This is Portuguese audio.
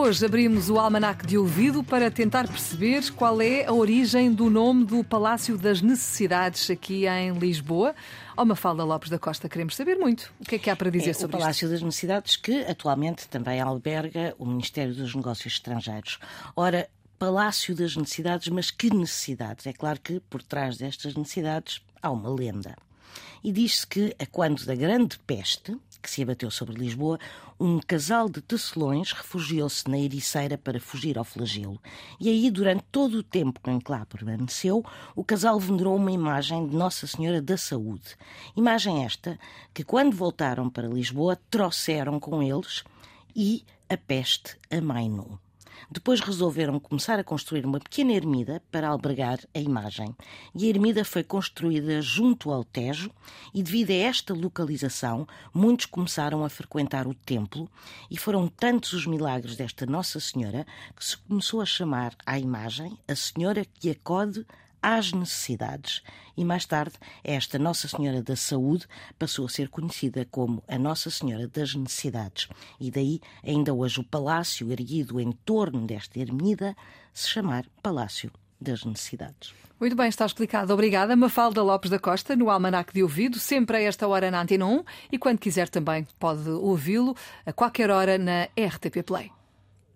Hoje abrimos o almanac de ouvido para tentar perceber qual é a origem do nome do Palácio das Necessidades aqui em Lisboa. Ó Mafalda Lopes da Costa, queremos saber muito. O que é que há para dizer é sobre o Palácio isto? das Necessidades, que atualmente também alberga o Ministério dos Negócios Estrangeiros. Ora, Palácio das Necessidades, mas que necessidades? É claro que por trás destas necessidades há uma lenda. E diz-se que, a quando da Grande Peste, que se abateu sobre Lisboa, um casal de tecelões refugiou-se na Ericeira para fugir ao flagelo. E aí, durante todo o tempo em que lá permaneceu, o casal venerou uma imagem de Nossa Senhora da Saúde. Imagem esta que, quando voltaram para Lisboa, trouxeram com eles e a peste amainou. Depois resolveram começar a construir uma pequena ermida para albergar a imagem. E a ermida foi construída junto ao Tejo, e devido a esta localização, muitos começaram a frequentar o templo, e foram tantos os milagres desta Nossa Senhora que se começou a chamar à imagem a Senhora que acode às necessidades. E mais tarde, esta Nossa Senhora da Saúde passou a ser conhecida como a Nossa Senhora das Necessidades. E daí, ainda hoje, o palácio erguido em torno desta ermida se chamar Palácio das Necessidades. Muito bem, está explicado. Obrigada. Mafalda Lopes da Costa, no Almanac de Ouvido, sempre a esta hora na Antena 1 e quando quiser também pode ouvi-lo a qualquer hora na RTP Play.